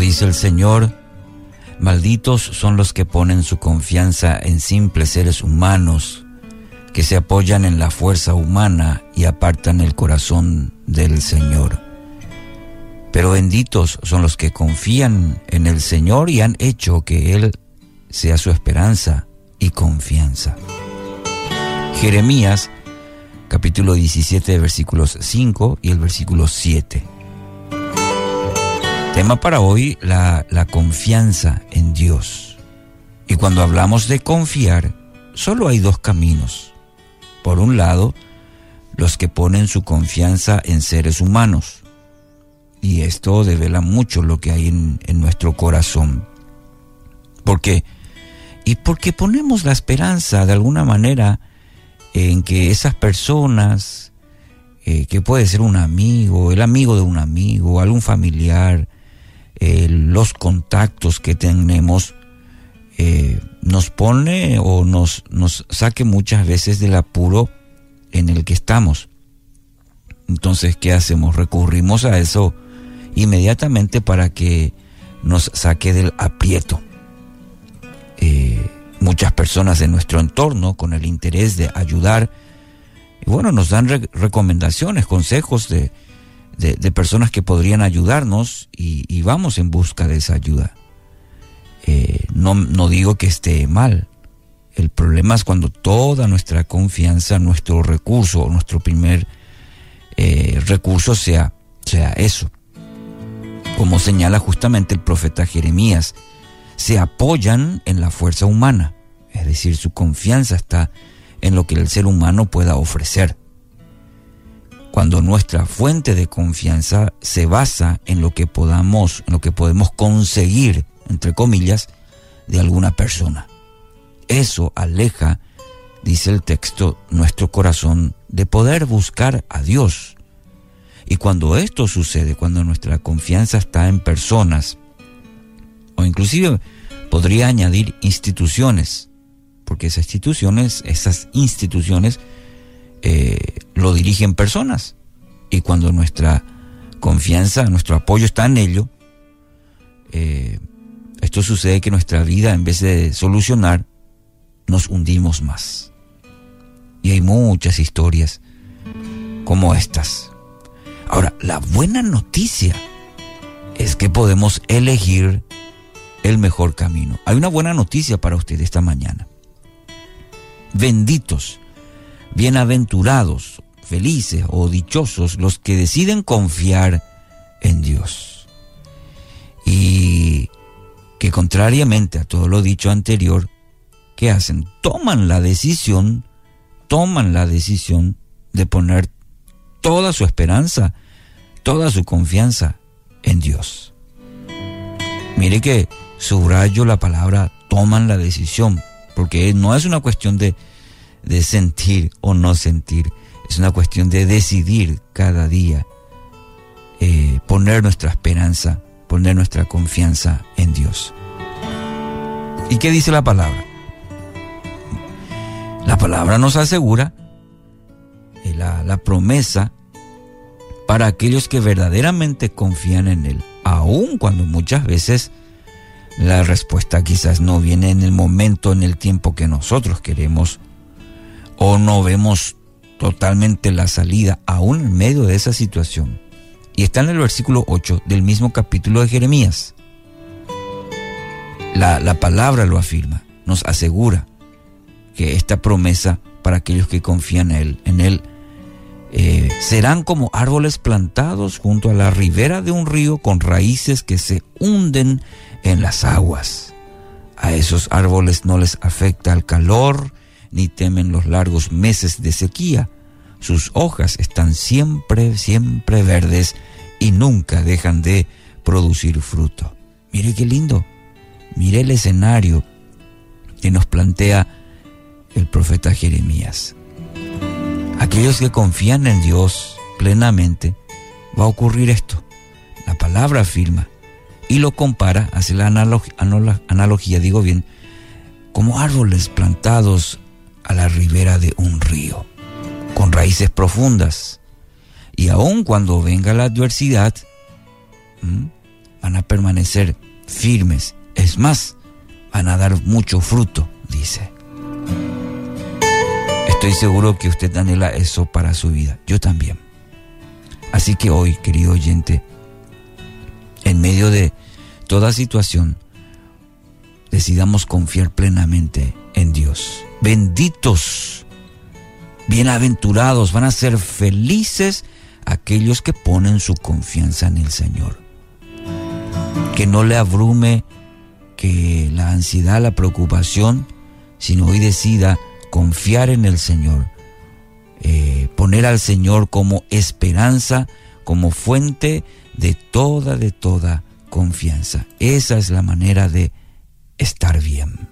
Dice el Señor, malditos son los que ponen su confianza en simples seres humanos, que se apoyan en la fuerza humana y apartan el corazón del Señor. Pero benditos son los que confían en el Señor y han hecho que Él sea su esperanza y confianza. Jeremías capítulo 17 versículos 5 y el versículo 7. Tema para hoy, la, la confianza en Dios. Y cuando hablamos de confiar, solo hay dos caminos. Por un lado, los que ponen su confianza en seres humanos. Y esto devela mucho lo que hay en, nuestro corazón. ¿Por qué? Y porque ponemos la esperanza de alguna manera en que esas personas, eh, que puede ser un amigo, el amigo de un amigo, algún familiar, eh, los contactos que tenemos eh, nos pone o nos, nos saque muchas veces del apuro en el que estamos. Entonces, ¿qué hacemos? Recurrimos a eso inmediatamente para que nos saque del aprieto. Eh, muchas personas en nuestro entorno con el interés de ayudar, bueno, nos dan recomendaciones, consejos de, de, personas que podrían ayudarnos y, vamos en busca de esa ayuda. Eh, no, no digo que esté mal. El problema es cuando toda nuestra confianza, nuestro recurso, nuestro primer eh, recurso sea, sea eso. Como señala justamente el profeta Jeremías, se apoyan en la fuerza humana, es decir, su confianza está en lo que el ser humano pueda ofrecer cuando nuestra fuente de confianza se basa en lo que podamos, en lo que podemos conseguir, entre comillas, de alguna persona. Eso aleja, dice el texto, nuestro corazón de poder buscar a Dios. Y cuando esto sucede, cuando nuestra confianza está en personas, o inclusive podría añadir instituciones, porque esas instituciones, esas instituciones eh, lo dirigen personas. Y cuando nuestra confianza, nuestro apoyo está en ello, eh, esto sucede que nuestra vida, en vez de solucionar, nos hundimos más. Y hay muchas historias como estas. Ahora, la buena noticia es que podemos elegir el mejor camino. Hay una buena noticia para usted esta mañana. Benditos bienaventurados, felices o dichosos los que deciden confiar en Dios. Y que contrariamente a todo lo dicho anterior, ¿qué hacen? Toman la decisión, toman la decisión de poner toda su esperanza, toda su confianza en Dios. Mire que subrayo la palabra toman la decisión, porque no es una cuestión de de sentir o no sentir. Es una cuestión de decidir cada día eh, poner nuestra esperanza, poner nuestra confianza en Dios. ¿Y qué dice la palabra? La palabra nos asegura eh, la, la promesa para aquellos que verdaderamente confían en Él, aun cuando muchas veces la respuesta quizás no viene en el momento, en el tiempo que nosotros queremos o no vemos totalmente la salida aún en medio de esa situación. Y está en el versículo 8 del mismo capítulo de Jeremías. La, palabra lo afirma, nos asegura que esta promesa para aquellos que confían en Él, en él eh, serán como árboles plantados junto a la ribera de un río con raíces que se hunden en las aguas. A esos árboles no les afecta el calor, ni temen los largos meses de sequía. Sus hojas están siempre, siempre verdes y nunca dejan de producir fruto. Mire qué lindo. Mire el escenario que nos plantea el profeta Jeremías. Aquellos que confían en Dios plenamente, va a ocurrir esto. La palabra afirma y lo compara, hace la analogía, digo bien, como árboles plantados a la ribera de un río, con raíces profundas. Y aun cuando venga la adversidad, van a permanecer firmes. Es más, van a dar mucho fruto, dice. Estoy seguro que usted anhela eso para su vida. Yo también. Así que hoy, querido oyente, en medio de toda situación, decidamos confiar plenamente en Dios. Benditos, bienaventurados, van a ser felices aquellos que ponen su confianza en el Señor. Que no le abrume que la ansiedad, la preocupación, sino hoy decida confiar en el Señor, eh, poner al Señor como esperanza, como fuente de toda, de toda confianza. Esa es la manera de estar bien.